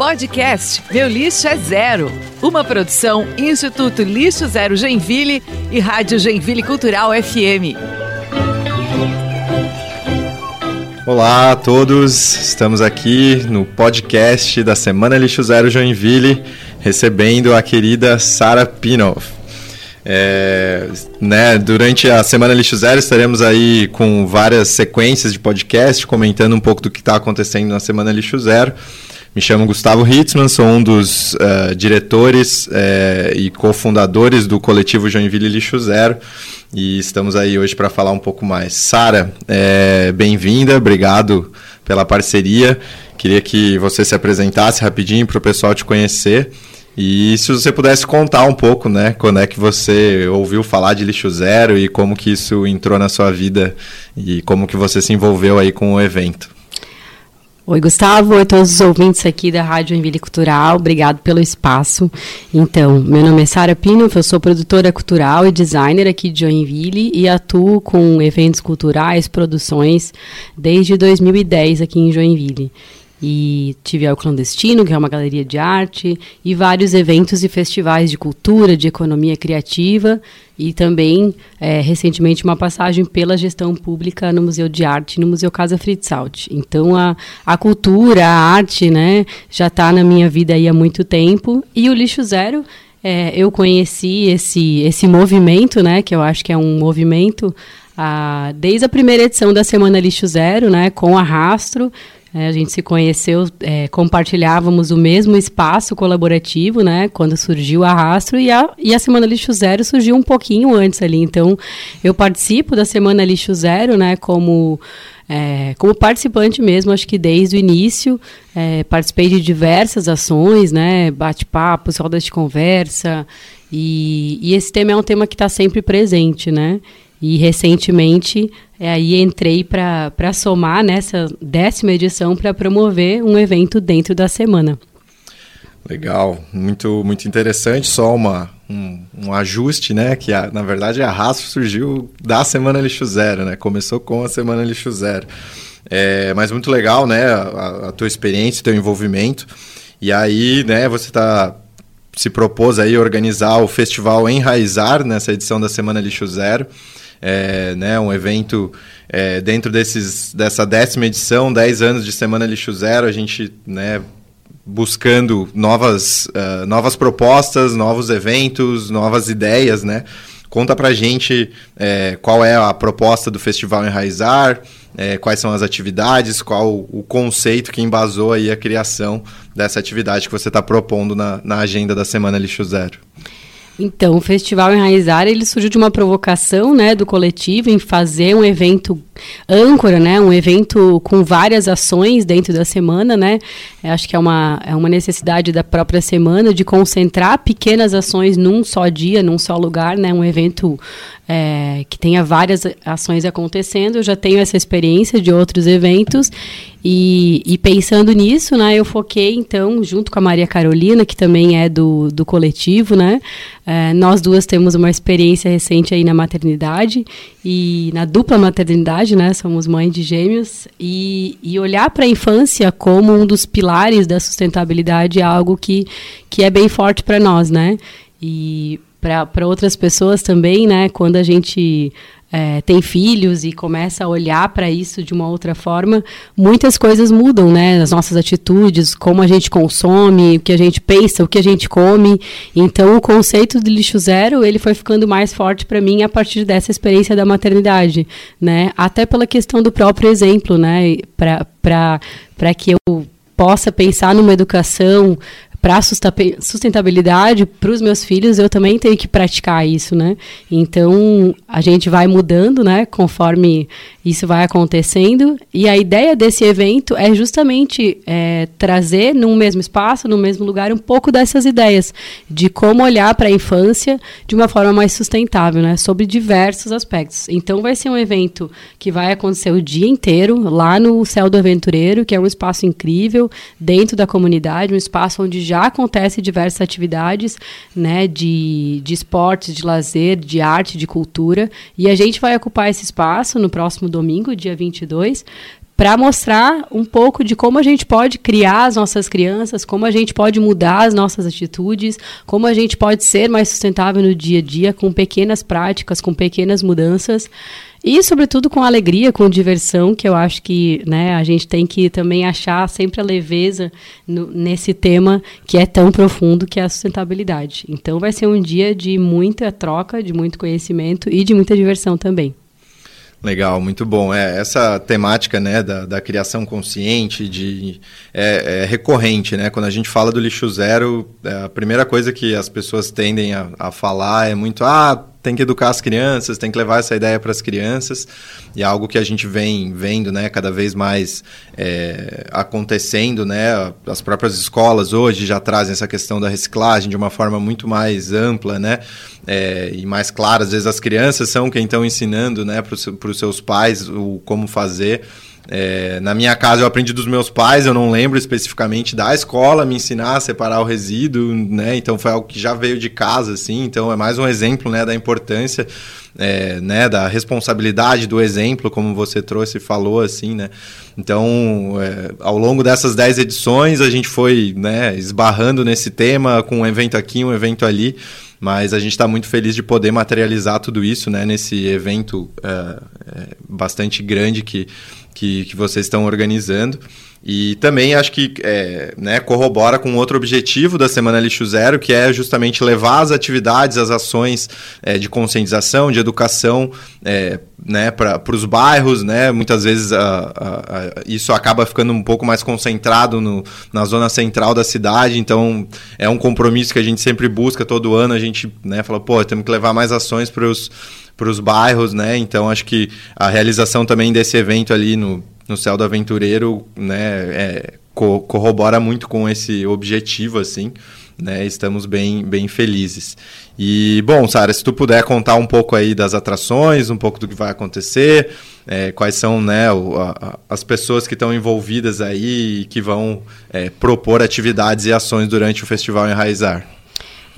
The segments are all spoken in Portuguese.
Podcast Meu Lixo é Zero. Uma produção Instituto Lixo Zero Genville e Rádio Genville Cultural FM. Olá a todos, estamos aqui no podcast da Semana Lixo Zero Joinville, recebendo a querida Sara Pinoff. É, né, durante a Semana Lixo Zero estaremos aí com várias sequências de podcast comentando um pouco do que está acontecendo na Semana Lixo Zero. Me chamo Gustavo Hitzman, sou um dos uh, diretores uh, e cofundadores do coletivo Joinville Lixo Zero e estamos aí hoje para falar um pouco mais. Sara, é, bem-vinda, obrigado pela parceria. Queria que você se apresentasse rapidinho para o pessoal te conhecer. E se você pudesse contar um pouco, né, quando é que você ouviu falar de lixo zero e como que isso entrou na sua vida e como que você se envolveu aí com o evento. Oi, Gustavo. Oi, todos os ouvintes aqui da Rádio Envile Cultural. Obrigado pelo espaço. Então, meu nome é Sara Pino, eu sou produtora cultural e designer aqui de Joinville e atuo com eventos culturais, produções, desde 2010 aqui em Joinville e tive ao Clandestino, que é uma galeria de arte, e vários eventos e festivais de cultura, de economia criativa, e também, é, recentemente, uma passagem pela gestão pública no Museu de Arte, no Museu Casa Fritzalt. Então, a, a cultura, a arte, né, já está na minha vida há muito tempo, e o Lixo Zero, é, eu conheci esse, esse movimento, né, que eu acho que é um movimento, a, desde a primeira edição da Semana Lixo Zero, né, com a Rastro, é, a gente se conheceu, é, compartilhávamos o mesmo espaço colaborativo, né? Quando surgiu a Rastro e a, e a Semana Lixo Zero surgiu um pouquinho antes ali. Então, eu participo da Semana Lixo Zero, né? Como é, como participante mesmo, acho que desde o início, é, participei de diversas ações, né, bate-papos, rodas de conversa, e, e, esse tema é um tema que está sempre presente, né, e recentemente é, aí entrei para somar nessa décima edição para promover um evento dentro da semana. Legal, muito muito interessante. Só uma, um, um ajuste, né? Que a, na verdade a Rastro surgiu da Semana Lixo Zero, né? Começou com a Semana Lixo Zero. É, mas muito legal, né? A, a tua experiência, teu envolvimento. E aí, né? Você está se propôs aí organizar o festival Enraizar nessa edição da Semana Lixo Zero é, né, um evento é, dentro desses, dessa décima edição, 10 anos de Semana Lixo Zero, a gente né, buscando novas, uh, novas propostas, novos eventos, novas ideias, né? Conta pra gente é, qual é a proposta do Festival Enraizar, é, quais são as atividades, qual o conceito que embasou aí a criação dessa atividade que você está propondo na, na agenda da Semana Lixo Zero. Então, o Festival Enraizar, ele surgiu de uma provocação, né, do coletivo em fazer um evento âncora, né, um evento com várias ações dentro da semana, né, Eu acho que é uma, é uma necessidade da própria semana de concentrar pequenas ações num só dia, num só lugar, né, um evento é, que tenha várias ações acontecendo. Eu já tenho essa experiência de outros eventos e, e, pensando nisso, né, eu foquei então junto com a Maria Carolina, que também é do, do coletivo, né, é, nós duas temos uma experiência recente aí na maternidade e na dupla maternidade, né, somos mãe de gêmeos. E, e olhar para a infância como um dos pilares da sustentabilidade é algo que, que é bem forte para nós, né, e para outras pessoas também, né? Quando a gente é, tem filhos e começa a olhar para isso de uma outra forma, muitas coisas mudam, né? As nossas atitudes, como a gente consome, o que a gente pensa, o que a gente come. Então, o conceito de lixo zero ele foi ficando mais forte para mim a partir dessa experiência da maternidade, né? Até pela questão do próprio exemplo, né? Para que eu possa pensar numa educação para sustentabilidade para os meus filhos eu também tenho que praticar isso né? Então a gente vai mudando né conforme isso vai acontecendo. E a ideia desse evento é justamente é, trazer num mesmo espaço no mesmo lugar um pouco dessas ideias de como olhar para a infância de uma forma mais sustentável né sobre diversos aspectos. Então vai ser um evento que vai acontecer o dia inteiro lá no céu do aventureiro que é um espaço incrível dentro da comunidade um espaço onde já acontece diversas atividades, né, de, de esportes, de lazer, de arte, de cultura, e a gente vai ocupar esse espaço no próximo domingo, dia 22, para mostrar um pouco de como a gente pode criar as nossas crianças, como a gente pode mudar as nossas atitudes, como a gente pode ser mais sustentável no dia a dia com pequenas práticas, com pequenas mudanças. E, sobretudo, com alegria, com diversão, que eu acho que né, a gente tem que também achar sempre a leveza no, nesse tema que é tão profundo, que é a sustentabilidade. Então, vai ser um dia de muita troca, de muito conhecimento e de muita diversão também. Legal, muito bom. É, essa temática né, da, da criação consciente de, é, é, recorrente. Né? Quando a gente fala do lixo zero, é, a primeira coisa que as pessoas tendem a, a falar é muito: ah, tem que educar as crianças, tem que levar essa ideia para as crianças. E é algo que a gente vem vendo né, cada vez mais é, acontecendo. Né? As próprias escolas hoje já trazem essa questão da reciclagem de uma forma muito mais ampla né? É, e mais clara. Às vezes as crianças são quem estão ensinando né, para os seus pais o como fazer. É, na minha casa eu aprendi dos meus pais, eu não lembro especificamente da escola me ensinar a separar o resíduo, né? Então foi algo que já veio de casa, assim. Então é mais um exemplo, né, da importância, é, né, da responsabilidade do exemplo, como você trouxe e falou, assim, né? Então, é, ao longo dessas 10 edições, a gente foi, né, esbarrando nesse tema com um evento aqui, um evento ali. Mas a gente está muito feliz de poder materializar tudo isso né, nesse evento é, é, bastante grande que, que, que vocês estão organizando. E também acho que é, né, corrobora com outro objetivo da Semana Lixo Zero, que é justamente levar as atividades, as ações é, de conscientização, de educação é, né, para os bairros. Né? Muitas vezes a, a, a, isso acaba ficando um pouco mais concentrado no, na zona central da cidade, então é um compromisso que a gente sempre busca todo ano. A gente né, fala, pô, temos que levar mais ações para os bairros, né? Então acho que a realização também desse evento ali no, no Céu do Aventureiro, né, é, co corrobora muito com esse objetivo, assim, né? Estamos bem, bem felizes. E, bom, Sara, se tu puder contar um pouco aí das atrações, um pouco do que vai acontecer, é, quais são né, o, a, as pessoas que estão envolvidas aí e que vão é, propor atividades e ações durante o Festival Enraizar.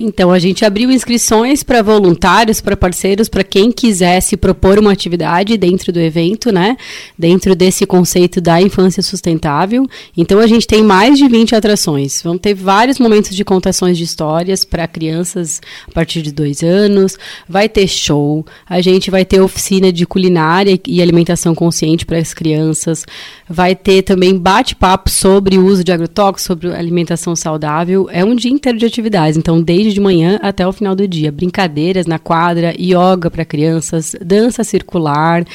Então, a gente abriu inscrições para voluntários, para parceiros, para quem quisesse propor uma atividade dentro do evento, né? Dentro desse conceito da infância sustentável. Então, a gente tem mais de 20 atrações. Vão ter vários momentos de contações de histórias para crianças a partir de dois anos. Vai ter show. A gente vai ter oficina de culinária e alimentação consciente para as crianças. Vai ter também bate-papo sobre o uso de agrotóxicos, sobre alimentação saudável. É um dia inteiro de atividades. Então, desde de manhã até o final do dia. Brincadeiras na quadra, yoga para crianças, dança circular,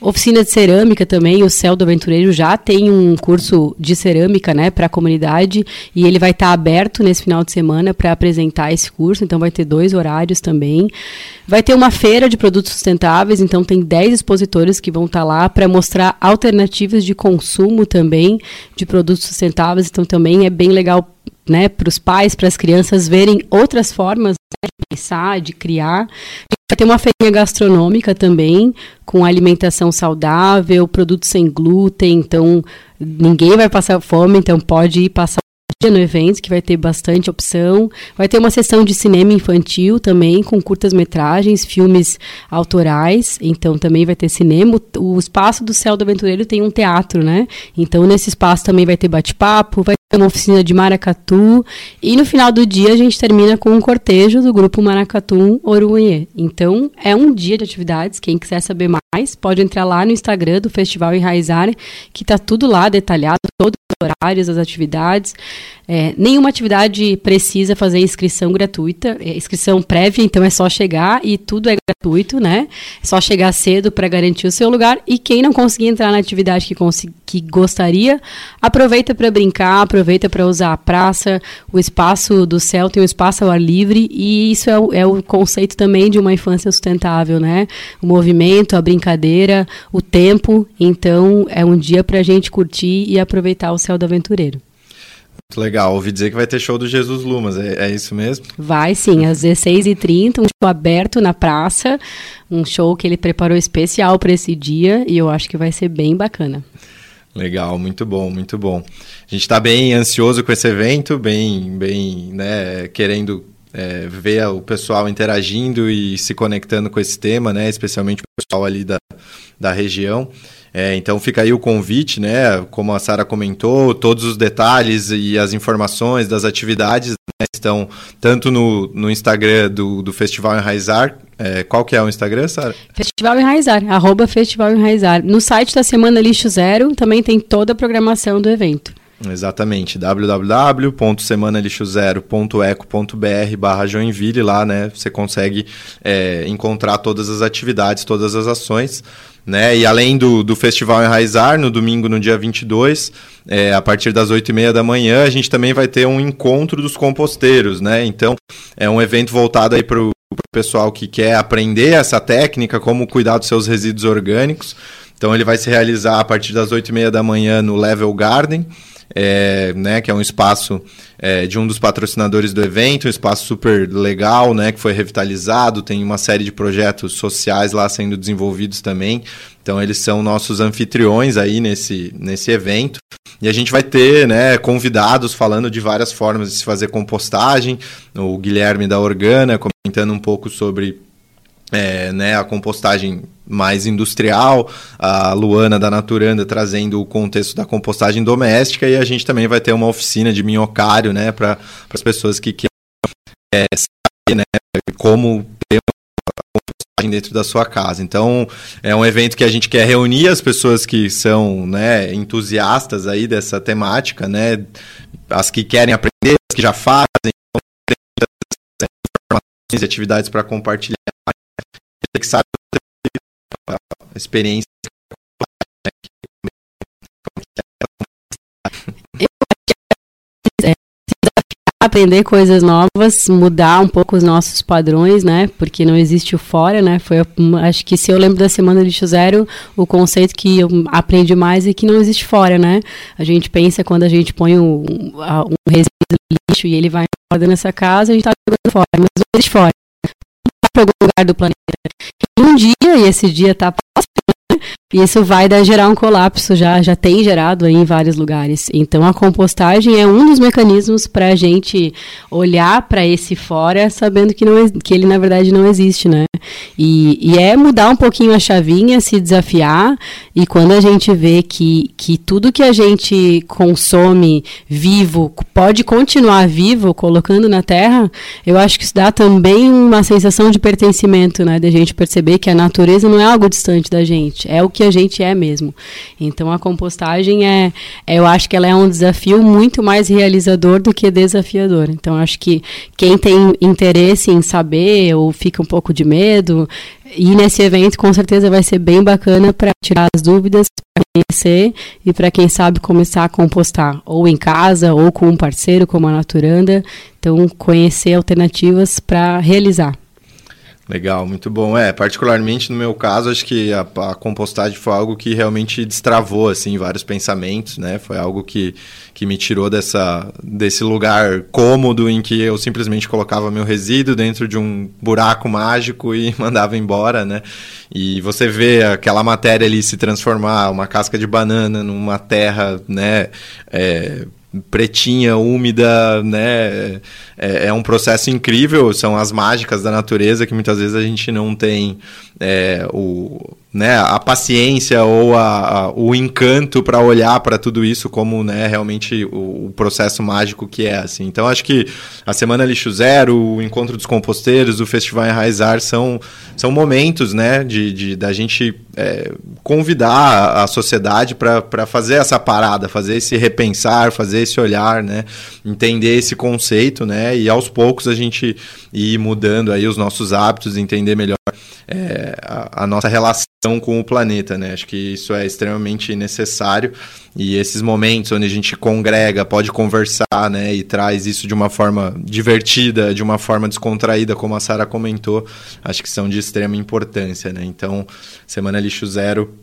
oficina de cerâmica também. O Céu do Aventureiro já tem um curso de cerâmica né, para a comunidade e ele vai estar tá aberto nesse final de semana para apresentar esse curso. Então, vai ter dois horários também. Vai ter uma feira de produtos sustentáveis, então tem 10 expositores que vão estar tá lá para mostrar alternativas de consumo também de produtos sustentáveis. Então, também é bem legal né, para os pais, para as crianças verem outras formas né, de pensar, de criar. Vai ter uma feirinha gastronômica também, com alimentação saudável, produtos sem glúten, então ninguém vai passar fome, então pode ir passar dia no evento, que vai ter bastante opção. Vai ter uma sessão de cinema infantil também, com curtas-metragens, filmes autorais. Então também vai ter cinema. O espaço do Céu do Aventureiro tem um teatro, né? Então nesse espaço também vai ter bate-papo, vai ter uma oficina de maracatu. E no final do dia a gente termina com um cortejo do grupo Maracatu Orunhê. Então é um dia de atividades. Quem quiser saber mais, pode entrar lá no Instagram do Festival Enraizar, que está tudo lá detalhado, todo horários, as atividades. É, nenhuma atividade precisa fazer inscrição gratuita, é, inscrição prévia, então é só chegar e tudo é gratuito, né? É só chegar cedo para garantir o seu lugar. E quem não conseguir entrar na atividade que, que gostaria, aproveita para brincar, aproveita para usar a praça, o espaço do céu tem um espaço ao ar livre, e isso é o, é o conceito também de uma infância sustentável, né? O movimento, a brincadeira, o tempo. Então é um dia para a gente curtir e aproveitar o do aventureiro. Muito legal. Ouvi dizer que vai ter show do Jesus Lumas, é, é isso mesmo? Vai sim, às 16h30, um show aberto na praça, um show que ele preparou especial para esse dia e eu acho que vai ser bem bacana. Legal, muito bom, muito bom. A gente está bem ansioso com esse evento, bem, bem, né, querendo é, ver o pessoal interagindo e se conectando com esse tema, né, especialmente o pessoal ali da, da região. É, então fica aí o convite, né? Como a Sara comentou, todos os detalhes e as informações das atividades né, estão tanto no, no Instagram do, do Festival Enraizar. É, qual que é o Instagram, Sara? Festival Enraizar, arroba Festival Enraizar. No site da Semana Lixo Zero também tem toda a programação do evento. Exatamente, www.semanalixozero.eco.br barra Joinville, lá né, você consegue é, encontrar todas as atividades, todas as ações. Né? E além do, do Festival Enraizar, no domingo, no dia 22, é, a partir das 8h30 da manhã, a gente também vai ter um encontro dos composteiros. Né? Então, é um evento voltado aí para o pessoal que quer aprender essa técnica, como cuidar dos seus resíduos orgânicos. Então, ele vai se realizar a partir das 8h30 da manhã no Level Garden é, né, que é um espaço é, de um dos patrocinadores do evento, um espaço super legal, né, que foi revitalizado, tem uma série de projetos sociais lá sendo desenvolvidos também. Então eles são nossos anfitriões aí nesse, nesse evento. E a gente vai ter né, convidados falando de várias formas de se fazer compostagem. O Guilherme da Organa comentando um pouco sobre é, né, a compostagem mais industrial, a Luana da Naturanda trazendo o contexto da compostagem doméstica e a gente também vai ter uma oficina de minhocário, né, para as pessoas que querem é, saber, né, como ter compostagem dentro da sua casa. Então, é um evento que a gente quer reunir as pessoas que são, né, entusiastas aí dessa temática, né, as que querem aprender, as que já fazem, informações e atividades para compartilhar que sabe experiência. É, aprender coisas novas, mudar um pouco os nossos padrões, né? Porque não existe o fora, né? Foi, acho que se eu lembro da semana de zero, o conceito que eu aprendi mais é que não existe fora, né? A gente pensa quando a gente põe um, um resíduo lixo e ele vai embora nessa casa, a gente está jogando fora, mas não existe fora para algum lugar do planeta. Um dia, e esse dia está? E isso vai dar, gerar um colapso, já, já tem gerado aí em vários lugares. Então, a compostagem é um dos mecanismos para a gente olhar para esse fora, sabendo que, não, que ele, na verdade, não existe, né? E, e é mudar um pouquinho a chavinha, se desafiar, e quando a gente vê que, que tudo que a gente consome vivo pode continuar vivo, colocando na terra, eu acho que isso dá também uma sensação de pertencimento, né? Da gente perceber que a natureza não é algo distante da gente, é o que a gente é mesmo. Então a compostagem é, é, eu acho que ela é um desafio muito mais realizador do que desafiador. Então acho que quem tem interesse em saber ou fica um pouco de medo, e nesse evento com certeza vai ser bem bacana para tirar as dúvidas, para conhecer e para quem sabe começar a compostar, ou em casa, ou com um parceiro como a Naturanda. Então, conhecer alternativas para realizar. Legal, muito bom. É, particularmente no meu caso, acho que a, a, compostagem foi algo que realmente destravou assim vários pensamentos, né? Foi algo que, que me tirou dessa desse lugar cômodo em que eu simplesmente colocava meu resíduo dentro de um buraco mágico e mandava embora, né? E você vê aquela matéria ali se transformar, uma casca de banana numa terra, né? É, pretinha, úmida, né? É, é, um processo incrível, são as mágicas da natureza que muitas vezes a gente não tem é, o, né, a paciência ou a, a o encanto para olhar para tudo isso como né, realmente o, o, processo mágico que é. Assim. Então, acho que a Semana Lixo Zero, o Encontro dos Composteiros, o Festival Enraizar são, são momentos né, de, de da gente é, convidar a sociedade para fazer essa parada, fazer esse repensar, fazer esse olhar, né, entender esse conceito né, e aos poucos a gente ir mudando aí os nossos hábitos, entender melhor é, a, a, nossa relação com o planeta, né? Acho que isso é extremamente necessário e esses momentos onde a gente congrega, pode conversar, né? E traz isso de uma forma divertida, de uma forma descontraída, como a Sara comentou, acho que são de extrema importância, né? Então, Semana Lixo Zero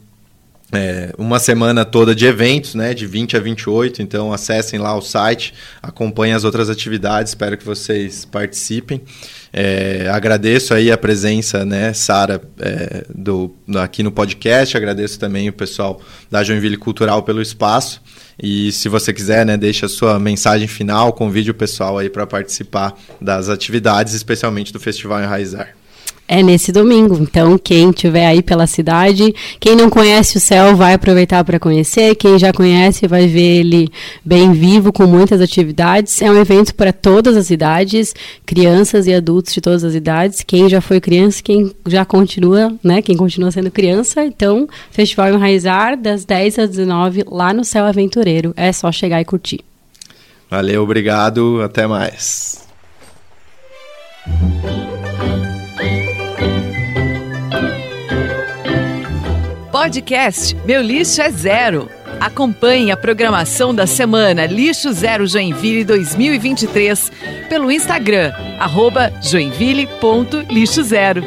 é, uma semana toda de eventos, né, de 20 a 28. Então, acessem lá o site, acompanhem as outras atividades. Espero que vocês participem. É, agradeço aí a presença, né, Sara, é, do, aqui no podcast. Agradeço também o pessoal da Joinville Cultural pelo espaço. E se você quiser, né, deixa a sua mensagem final, convide o pessoal aí para participar das atividades, especialmente do Festival Enraizar. É nesse domingo. Então, quem tiver aí pela cidade, quem não conhece o céu vai aproveitar para conhecer. Quem já conhece vai ver ele bem vivo, com muitas atividades. É um evento para todas as idades, crianças e adultos de todas as idades. Quem já foi criança, quem já continua, né? Quem continua sendo criança. Então, Festival Enraizar, das 10 às 19, lá no Céu Aventureiro. É só chegar e curtir. Valeu, obrigado. Até mais. Podcast Meu Lixo é Zero. Acompanhe a programação da semana Lixo Zero Joinville 2023 pelo Instagram, arroba joinville.lixozero.